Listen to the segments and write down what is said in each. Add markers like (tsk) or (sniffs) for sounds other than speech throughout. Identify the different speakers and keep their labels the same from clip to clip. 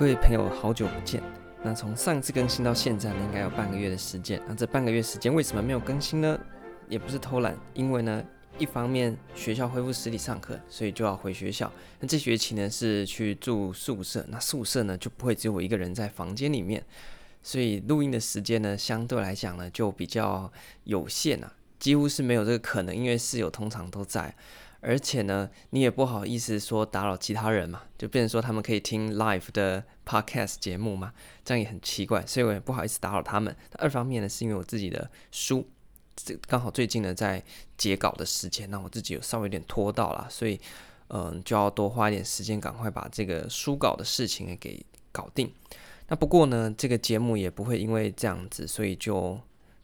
Speaker 1: 各位朋友，好久不见。那从上次更新到现在呢，应该有半个月的时间。那这半个月时间为什么没有更新呢？也不是偷懒，因为呢，一方面学校恢复实体上课，所以就要回学校。那这学期呢是去住宿舍，那宿舍呢就不会只有我一个人在房间里面，所以录音的时间呢相对来讲呢就比较有限啊，几乎是没有这个可能，因为室友通常都在。而且呢，你也不好意思说打扰其他人嘛，就变成说他们可以听 live 的 podcast 节目嘛，这样也很奇怪，所以我也不好意思打扰他们。二方面呢，是因为我自己的书，这刚好最近呢在截稿的时间，那我自己有稍微有点拖到了，所以嗯，就要多花一点时间，赶快把这个书稿的事情给搞定。那不过呢，这个节目也不会因为这样子，所以就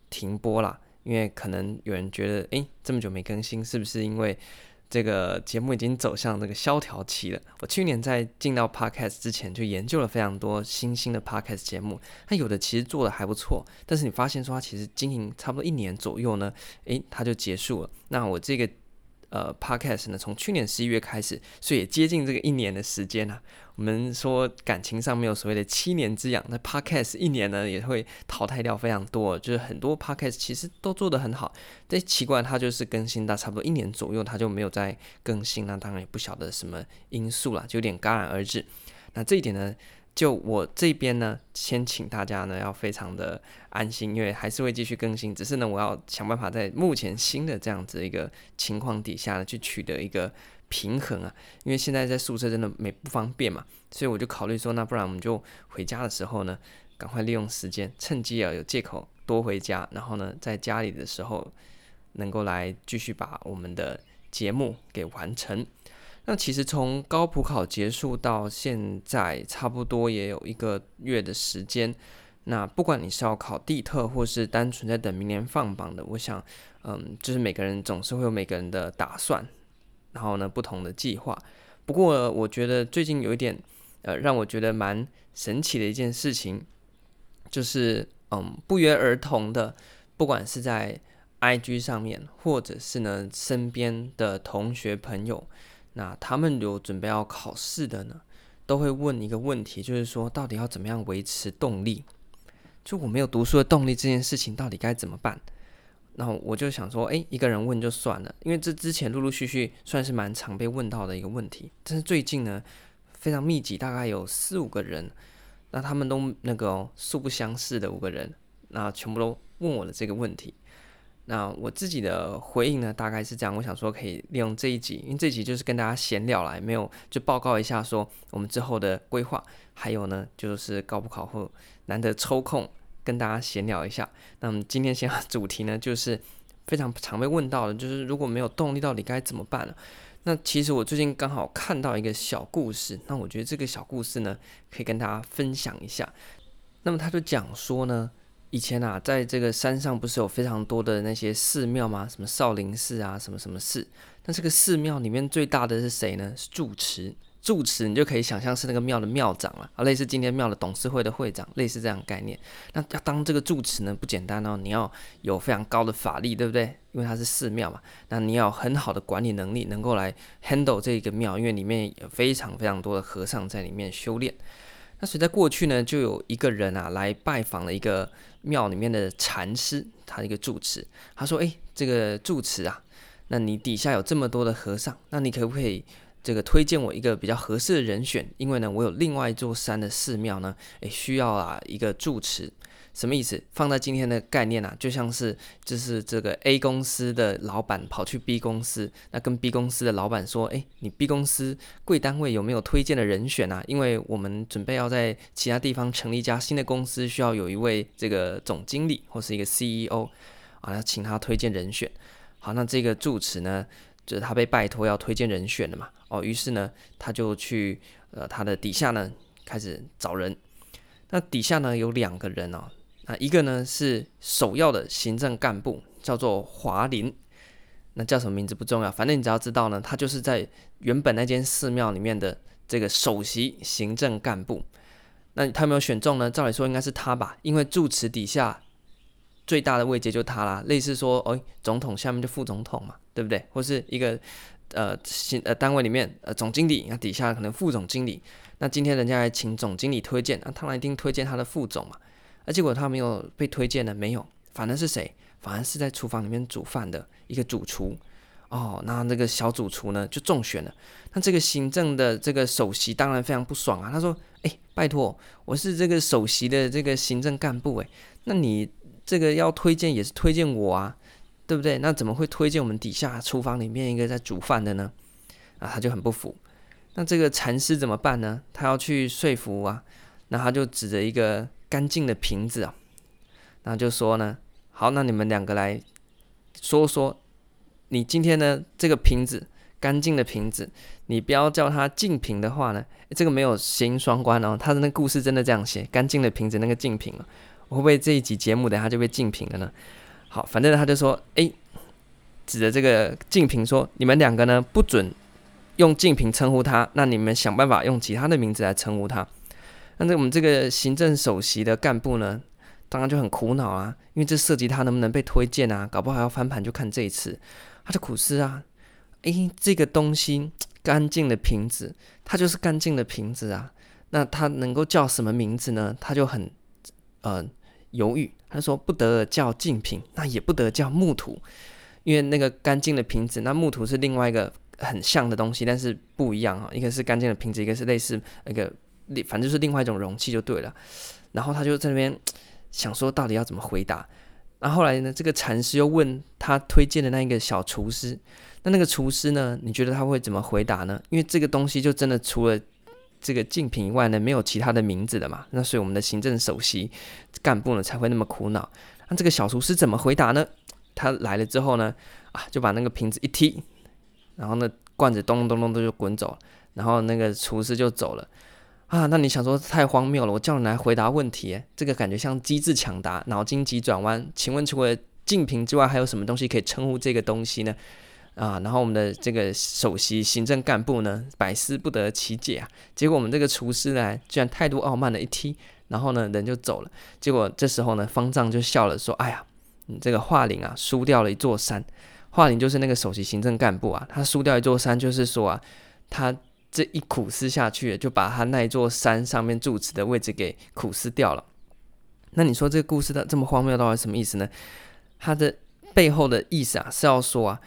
Speaker 1: 停播了，因为可能有人觉得，诶，这么久没更新，是不是因为？这个节目已经走向这个萧条期了。我去年在进到 Podcast 之前，就研究了非常多新兴的 Podcast 节目。它有的其实做的还不错，但是你发现说它其实经营差不多一年左右呢，诶，它就结束了。那我这个。呃，Podcast 呢，从去年十一月开始，所以也接近这个一年的时间啊。我们说感情上没有所谓的七年之痒，那 Podcast 一年呢也会淘汰掉非常多，就是很多 Podcast 其实都做得很好，但奇怪它就是更新到差不多一年左右，它就没有再更新，那当然也不晓得什么因素了，就有点戛然而止。那这一点呢？就我这边呢，先请大家呢要非常的安心，因为还是会继续更新，只是呢我要想办法在目前新的这样子一个情况底下呢，去取得一个平衡啊。因为现在在宿舍真的没不方便嘛，所以我就考虑说，那不然我们就回家的时候呢，赶快利用时间，趁机啊有借口多回家，然后呢在家里的时候能够来继续把我们的节目给完成。那其实从高普考结束到现在，差不多也有一个月的时间。那不管你是要考地特，或是单纯在等明年放榜的，我想，嗯，就是每个人总是会有每个人的打算，然后呢，不同的计划。不过，我觉得最近有一点，呃，让我觉得蛮神奇的一件事情，就是，嗯，不约而同的，不管是在 IG 上面，或者是呢身边的同学朋友。那他们有准备要考试的呢，都会问一个问题，就是说到底要怎么样维持动力？就我没有读书的动力这件事情，到底该怎么办？那我就想说，诶，一个人问就算了，因为这之前陆陆续续算是蛮常被问到的一个问题，但是最近呢，非常密集，大概有四五个人，那他们都那个、素不相识的五个人，那全部都问我的这个问题。那我自己的回应呢，大概是这样。我想说，可以利用这一集，因为这一集就是跟大家闲聊来，没有就报告一下说我们之后的规划，还有呢，就是高补考后难得抽空跟大家闲聊一下。那么今天先主题呢，就是非常常被问到的，就是如果没有动力，到底该怎么办呢？那其实我最近刚好看到一个小故事，那我觉得这个小故事呢，可以跟大家分享一下。那么他就讲说呢。以前啊，在这个山上不是有非常多的那些寺庙吗？什么少林寺啊，什么什么寺。那这个寺庙里面最大的是谁呢？是住持。住持你就可以想象是那个庙的庙长了啊，类似今天庙的董事会的会长，类似这样概念。那要当这个住持呢，不简单哦，你要有非常高的法力，对不对？因为它是寺庙嘛。那你要很好的管理能力，能够来 handle 这个庙，因为里面有非常非常多的和尚在里面修炼。那所以在过去呢，就有一个人啊来拜访了一个庙里面的禅师，他一个住持。他说：“哎，这个住持啊，那你底下有这么多的和尚，那你可不可以这个推荐我一个比较合适的人选？因为呢，我有另外一座山的寺庙呢，哎，需要啊一个住持。”什么意思？放在今天的概念啊，就像是就是这个 A 公司的老板跑去 B 公司，那跟 B 公司的老板说：“诶，你 B 公司贵单位有没有推荐的人选啊？因为我们准备要在其他地方成立一家新的公司，需要有一位这个总经理或是一个 CEO 啊，要请他推荐人选。好，那这个住持呢，就是他被拜托要推荐人选的嘛。哦，于是呢，他就去呃他的底下呢开始找人。那底下呢有两个人哦。啊，一个呢是首要的行政干部，叫做华林。那叫什么名字不重要，反正你只要知道呢，他就是在原本那间寺庙里面的这个首席行政干部。那他没有选中呢？照理说应该是他吧，因为住持底下最大的位阶就他啦，类似说，哎，总统下面就副总统嘛，对不对？或是一个呃行呃单位里面呃总经理，那底下可能副总经理，那今天人家来请总经理推荐，那当然一定推荐他的副总嘛。那结果他没有被推荐的？没有，反而是谁？反而是在厨房里面煮饭的一个主厨。哦，那那个小主厨呢就中选了。那这个行政的这个首席当然非常不爽啊。他说：“哎，拜托，我是这个首席的这个行政干部，哎，那你这个要推荐也是推荐我啊，对不对？那怎么会推荐我们底下厨房里面一个在煮饭的呢？”啊，他就很不服。那这个禅师怎么办呢？他要去说服啊。那他就指着一个干净的瓶子啊，然后就说呢：“好，那你们两个来说说。”你今天呢，这个瓶子干净的瓶子，你不要叫它净瓶的话呢，这个没有谐音双关哦。他的那故事真的这样写，干净的瓶子那个净瓶了，我会不会这一集节目等下就被净瓶了呢？好，反正他就说，哎，指着这个净瓶说，你们两个呢不准用净瓶称呼他，那你们想办法用其他的名字来称呼他。那这我们这个行政首席的干部呢，当然就很苦恼啊，因为这涉及他能不能被推荐啊，搞不好要翻盘，就看这一次。他就苦思啊，诶，这个东西 (tsk) 干净的瓶子，它就是干净的瓶子啊。那它能够叫什么名字呢？他就很呃犹豫。他说不得叫净瓶，那也不得叫木土，因为那个干净的瓶子，那木土是另外一个很像的东西，但是不一样啊。一个是干净的瓶子，一个是类似那个，反正就是另外一种容器就对了。然后他就在那边想说，到底要怎么回答？然后后来呢，这个禅师又问他推荐的那一个小厨师，那那个厨师呢，你觉得他会怎么回答呢？因为这个东西就真的除了这个竞品以外呢，没有其他的名字的嘛。那所以我们的行政首席干部呢才会那么苦恼。那这个小厨师怎么回答呢？他来了之后呢，啊，就把那个瓶子一踢，然后呢，罐子咚咚咚咚就滚走，然后那个厨师就走了。啊，那你想说太荒谬了？我叫你来回答问题，这个感觉像机智抢答，脑筋急转弯。请问除了净瓶之外，还有什么东西可以称呼这个东西呢？啊，然后我们的这个首席行政干部呢，百思不得其解啊。结果我们这个厨师呢，居然态度傲慢的一踢，然后呢，人就走了。结果这时候呢，方丈就笑了，说：“哎呀，你这个华林啊，输掉了一座山。华林就是那个首席行政干部啊，他输掉一座山，就是说啊，他。”这一苦思下去，就把他那一座山上面住持的位置给苦思掉了。那你说这个故事的这么荒谬，到底什么意思呢？他的背后的意思啊，是要说啊，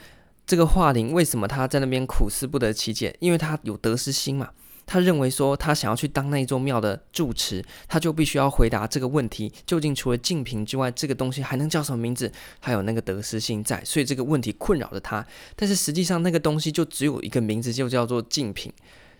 Speaker 1: 这个华林为什么他在那边苦思不得其解？因为他有得失心嘛。他认为说，他想要去当那一座庙的住持，他就必须要回答这个问题：究竟除了净瓶之外，这个东西还能叫什么名字？还有那个得失心在，所以这个问题困扰着他。但是实际上，那个东西就只有一个名字，就叫做净瓶。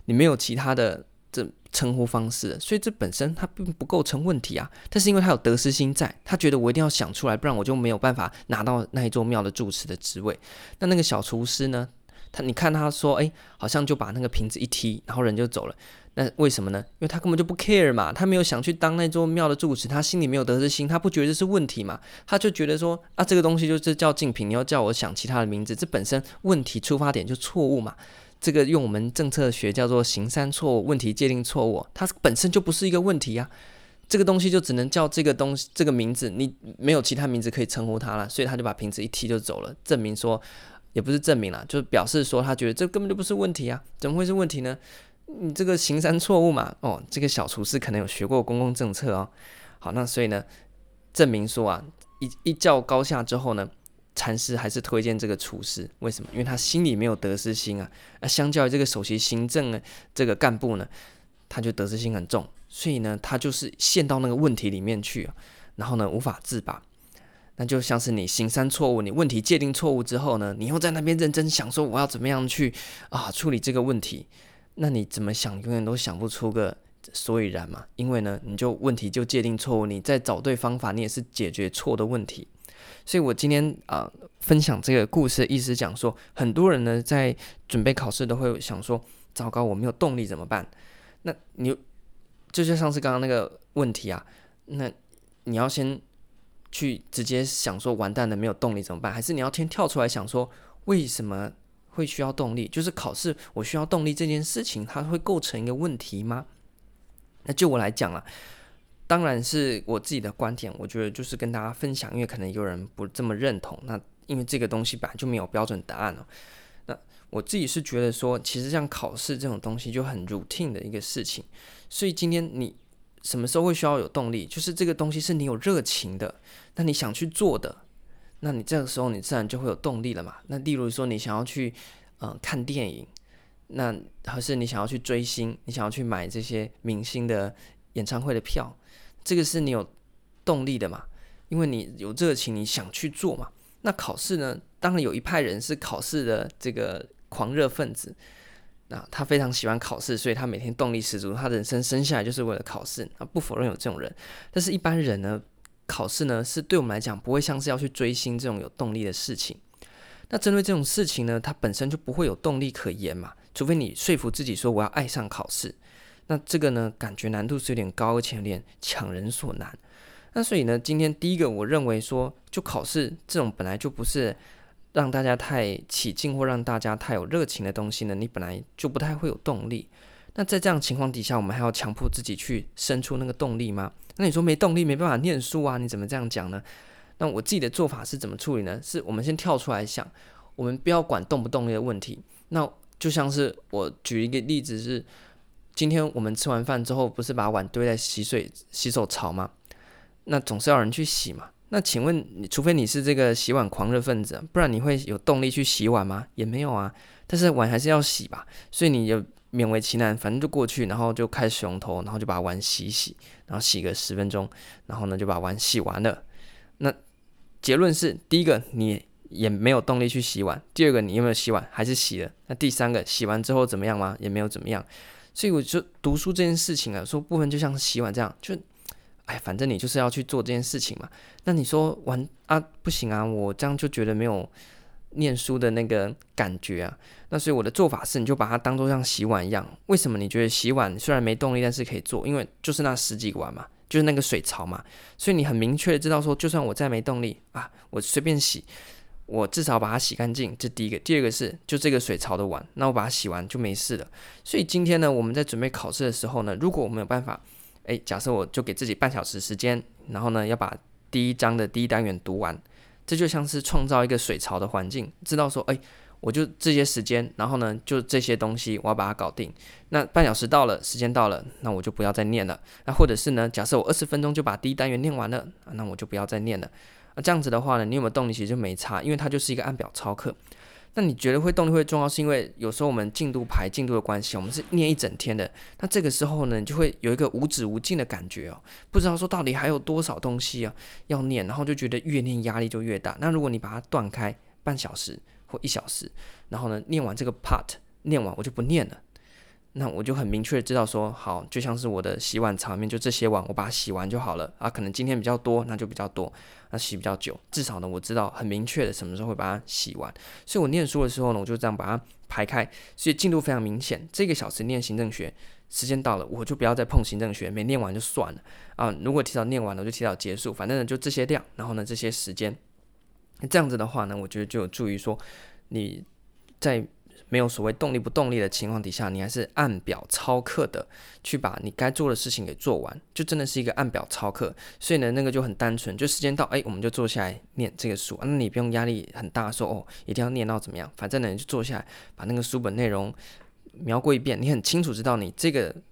Speaker 1: 你没有其他的这称呼方式，所以这本身它并不构成问题啊。但是因为他有得失心在，他觉得我一定要想出来，不然我就没有办法拿到那一座庙的住持的职位。那那个小厨师呢？他你看他说，哎，好像就把那个瓶子一踢，然后人就走了。那为什么呢？因为他根本就不 care 嘛，他没有想去当那座庙的住持，他心里没有得失心，他不觉得这是问题嘛。他就觉得说，啊，这个东西就是叫竞品，你要叫我想其他的名字，这本身问题出发点就错误嘛。这个用我们政策学叫做行三错误，问题界定错误，它本身就不是一个问题呀、这个东西就只能叫这个东西这个名字，你没有其他名字可以称呼它了，所以他就把瓶子一踢就走了，证明说也不是证明了，就表示说他觉得这根本就不是问题啊，怎么会是问题呢？你这个行三错误嘛，哦，这个小厨师可能有学过公共政策哦。好，那所以呢，证明说啊，一一较高下之后呢。禅师还是推荐这个厨师，为什么？因为他心里没有得失心啊。那相较于这个首席行政的这个干部呢，他就得失心很重，所以呢，他就是陷到那个问题里面去啊，然后呢，无法自拔。那就像是你行三错误，你问题界定错误之后呢，你又在那边认真想说我要怎么样去啊处理这个问题，那你怎么想永远都想不出个所以然嘛。因为呢，你就问题就界定错误，你再找对方法，你也是解决错的问题。所以我今天啊、分享这个故事意思讲说，很多人呢在准备考试都会想说，糟糕，我没有动力怎么办？那你就像上次刚刚那个问题啊，那你要先去直接想说，完蛋了，没有动力怎么办？还是你要先跳出来想说，为什么会需要动力？就是考试我需要动力这件事情，它会构成一个问题吗？那就我来讲了。当然是我自己的观点，我觉得就是跟大家分享，因为可能有人不这么认同。那因为这个东西本来就没有标准答案哦。那我自己是觉得说，其实像考试这种东西就很 routine 的一个事情，所以今天你什么时候会需要有动力？就是这个东西是你有热情的，那你想去做的，那你这个时候你自然就会有动力了嘛。那例如说你想要去嗯、看电影，那还是你想要去追星，你想要去买这些明星的演唱会的票，这个是你有动力的嘛？因为你有热情，你想去做嘛。那考试呢？当然有一派人是考试的这个狂热分子，那他非常喜欢考试，所以他每天动力十足，他人生生下来就是为了考试。啊，不否认有这种人，但是一般人呢，考试呢是对我们来讲不会像是要去追星这种有动力的事情。那针对这种事情呢，它本身就不会有动力可言嘛，除非你说服自己说我要爱上考试。那这个呢，感觉难度是有点高，而且有点强人所难。那所以呢，今天第一个，我认为说，就考试这种本来就不是让大家太起劲或让大家太有热情的东西呢，你本来就不太会有动力。那在这样情况底下，我们还要强迫自己去生出那个动力吗？那你说没动力没办法念书啊？你怎么这样讲呢？那我自己的做法是怎么处理呢？是我们先跳出来想，我们不要管动不动力的问题。那就像是我举一个例子是，今天我们吃完饭之后，不是把碗堆在洗水洗手槽吗？那总是要人去洗嘛？那请问你，除非你是这个洗碗狂热分子，不然你会有动力去洗碗吗？也没有啊。但是碗还是要洗吧，所以你就勉为其难，反正就过去，然后就开水龙头，然后就把碗洗洗，然后洗个十分钟，然后呢就把碗洗完了。那结论是：第一个，你也没有动力去洗碗；第二个，你有没有洗碗？还是洗了。那第三个，洗完之后怎么样吗？也没有怎么样。所以我就读书这件事情啊，说部分就像洗碗这样，就。哎，反正你就是要去做这件事情嘛。那你说玩啊，不行啊，我这样就觉得没有念书的那个感觉啊。那所以我的做法是，你就把它当做像洗碗一样。为什么你觉得洗碗虽然没动力，但是可以做？因为就是那十几个碗嘛，就是那个水槽嘛。所以你很明确的知道说，就算我再没动力啊，我随便洗，我至少把它洗干净。这第一个，第二个是就这个水槽的碗，那我把它洗完就没事了。所以今天呢，我们在准备考试的时候呢，如果我们有办法。诶，假设我就给自己半小时时间，然后呢，要把第一章的第一单元读完，这就像是创造一个水槽的环境，知道说，诶，我就这些时间，然后呢，就这些东西，我要把它搞定。那半小时到了，时间到了，那我就不要再念了。那或者是呢，假设我二十分钟就把第一单元念完了，那我就不要再念了。这样子的话呢，你有没有动力？其实就没差，因为它就是一个按表操课。那你觉得会动力会重要，是因为有时候我们进度排进度的关系，我们是念一整天的。那这个时候呢，你就会有一个无止无尽的感觉哦，不知道说到底还有多少东西啊要念，然后就觉得越念压力就越大。那如果你把它断开半小时或一小时，然后呢念完这个 part，念完我就不念了。那我就很明确的知道说，好，就像是我的洗碗槽里面就这些碗，我把它洗完就好了啊。可能今天比较多，那就比较多，那洗比较久。至少呢，我知道很明确的什么时候会把它洗完。所以我念书的时候呢，我就这样把它排开，所以进度非常明显。这个小时念行政学，时间到了，我就不要再碰行政学，没念完就算了啊。如果提早念完了，我就提早结束，反正呢就这些量，然后呢这些时间，这样子的话呢，我觉得就有助于说你在。没有所谓动力不动力的情况底下，你还是按表操课的去把你该做的事情给做完，就真的是一个按表操课。所以呢，那个就很单纯，就时间到，哎，我们就坐下来念这个书。那你不用压力很大，说哦，一定要念到怎么样？反正呢，你就坐下来把那个书本内容描过一遍，你很清楚知道你这个 (sniffs)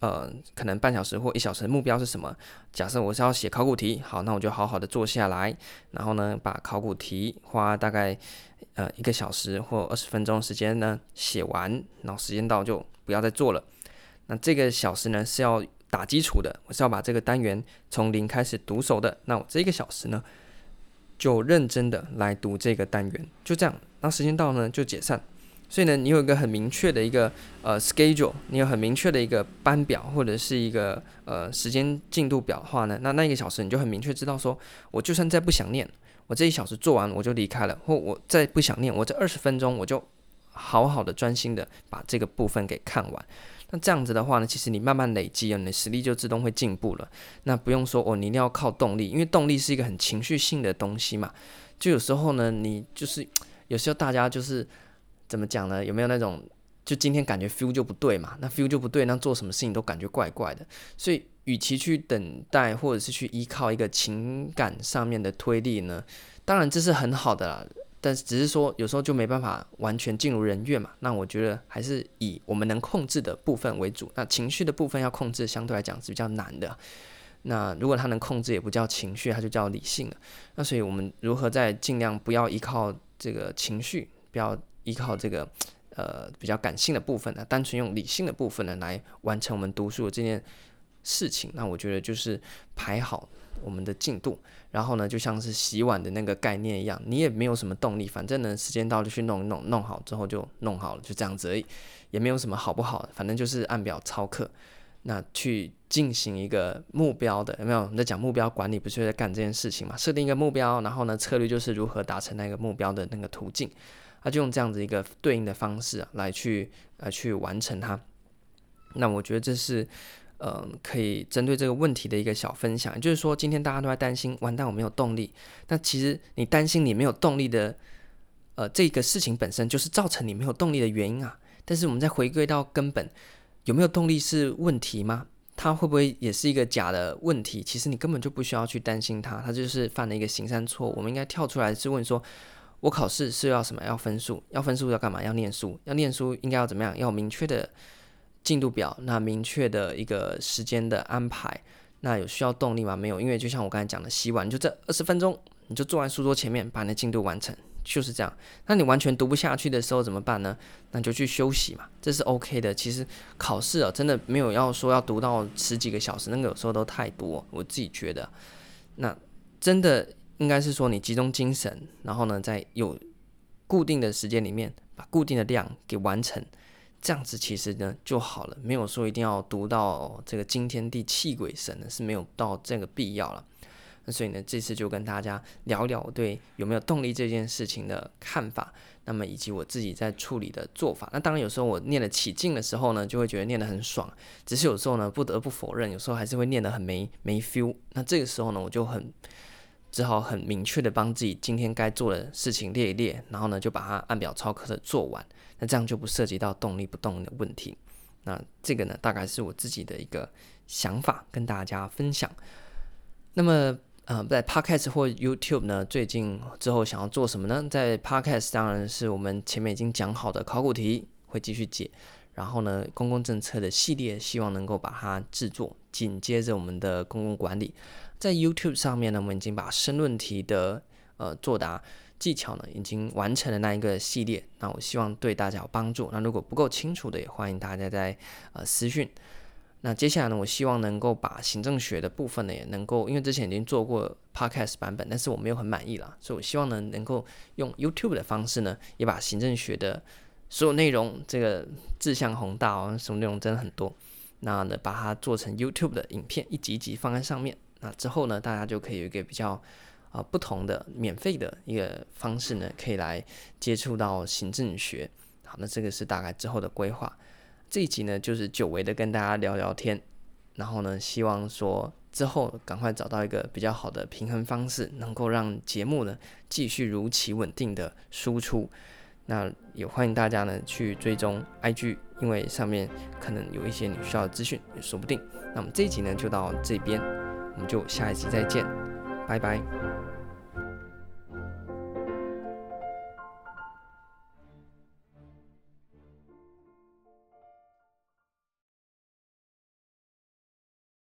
Speaker 1: 呃可能半小时或一小时的目标是什么。假设我是要写考古题，好，那我就好好的坐下来，然后呢，把考古题花大概。呃，一个小时或二十分钟时间呢，写完，然后时间到就不要再做了。那这个小时呢是要打基础的，我是要把这个单元从零开始读熟的。那我这个小时呢，就认真的来读这个单元，就这样。那时间到呢就解散。所以呢，你有一个很明确的一个呃 schedule，你有很明确的一个班表或者是一个呃时间进度表的话呢，那那一个小时你就很明确知道说，我就算再不想念。我这一小时做完我就离开了，或我再不想念，我这二十分钟我就好好的专心的把这个部分给看完。那这样子的话呢，其实你慢慢累积啊，你的实力就自动会进步了。那不用说哦，你一定要靠动力，因为动力是一个很情绪性的东西嘛。就有时候呢，你就是有时候大家就是怎么讲呢？有没有那种就今天感觉 feel 就不对嘛？那 feel 就不对，那做什么事情都感觉怪怪的，所以。与其去等待，或者是去依靠一个情感上面的推力呢，当然这是很好的啦。但是只是说有时候就没办法完全尽如人愿嘛。那我觉得还是以我们能控制的部分为主。那情绪的部分要控制，相对来讲是比较难的。那如果他能控制，也不叫情绪，它就叫理性了。那所以我们如何在尽量不要依靠这个情绪，不要依靠这个呃比较感性的部分呢？单纯用理性的部分呢来完成我们读书的这件事情。那我觉得就是排好我们的进度，然后呢就像是洗碗的那个概念一样，你也没有什么动力，反正呢时间到就去弄一弄，弄好之后就弄好了，就这样子而已，也没有什么好不好，反正就是按表操课。那去进行一个目标的，有没有？我们在讲目标管理，不是在干这件事情嘛？设定一个目标，然后呢，策略就是如何达成那个目标的那个途径，他就用这样子一个对应的方式啊，来去呃去完成它。那我觉得这是嗯、呃，可以针对这个问题的一个小分享，就是说今天大家都在担心，完蛋我没有动力。那其实你担心你没有动力的，呃，这个事情本身就是造成你没有动力的原因啊。但是我们再回归到根本。有没有动力是问题吗？它会不会也是一个假的问题？其实你根本就不需要去担心它，它就是犯了一个行善错误。我们应该跳出来是问说：我考试是要什么？要分数？要分数要干嘛？要念书？要念书应该要怎么样？要明确的进度表，那明确的一个时间的安排。那有需要动力吗？没有，因为就像我刚才讲的，洗碗就这二十分钟，你就坐在书桌前面把你的进度完成。就是这样，那你完全读不下去的时候怎么办呢？那就去休息嘛，这是 OK 的。其实考试啊，真的没有要说要读到十几个小时，那个有时候都太多，我自己觉得。那真的应该是说你集中精神，然后呢，在有固定的时间里面，把固定的量给完成，这样子其实呢就好了，没有说一定要读到这个惊天地泣鬼神的，是没有到这个必要了。那所以呢，这次就跟大家聊聊我对有没有动力这件事情的看法，那么以及我自己在处理的做法。那当然有时候我念得起劲的时候呢，就会觉得念得很爽。只是有时候呢，不得不否认，有时候还是会念得很没没 feel。那这个时候呢，我就很只好很明确的帮自己今天该做的事情列一列，然后呢就把它按表操课的做完。那这样就不涉及到动力不动的问题。那这个呢，大概是我自己的一个想法，跟大家分享。那么。呃，在 Podcast 或 YouTube 呢，最近之后想要做什么呢？在 Podcast 当然是我们前面已经讲好的考古题会继续解，然后呢，公共政策的系列希望能够把它制作，紧接着我们的公共管理。在 YouTube 上面呢，我们已经把申论题的呃作答技巧呢已经完成了那一个系列，那我希望对大家有帮助。那如果不够清楚的，也欢迎大家在呃私讯。那接下来呢，我希望能够把行政学的部分呢，也能够，因为之前已经做过 podcast 版本，但是我没有很满意啦，所以我希望呢，能够用 YouTube 的方式呢，也把行政学的所有内容，这个志向宏大哦，什么内容真的很多，那呢，把它做成 YouTube 的影片，一集一集放在上面，那之后呢，大家就可以有一个比较啊、不同的免费的一个方式呢，可以来接触到行政学。好，那这个是大概之后的规划。这一集呢，就是久违的跟大家聊聊天，然后呢，希望说之后赶快找到一个比较好的平衡方式，能够让节目呢继续如期稳定的输出。那也欢迎大家呢去追踪 IG，因为上面可能有一些你需要的资讯，也说不定。那么这一集呢就到这边，我们就下一集再见，拜拜。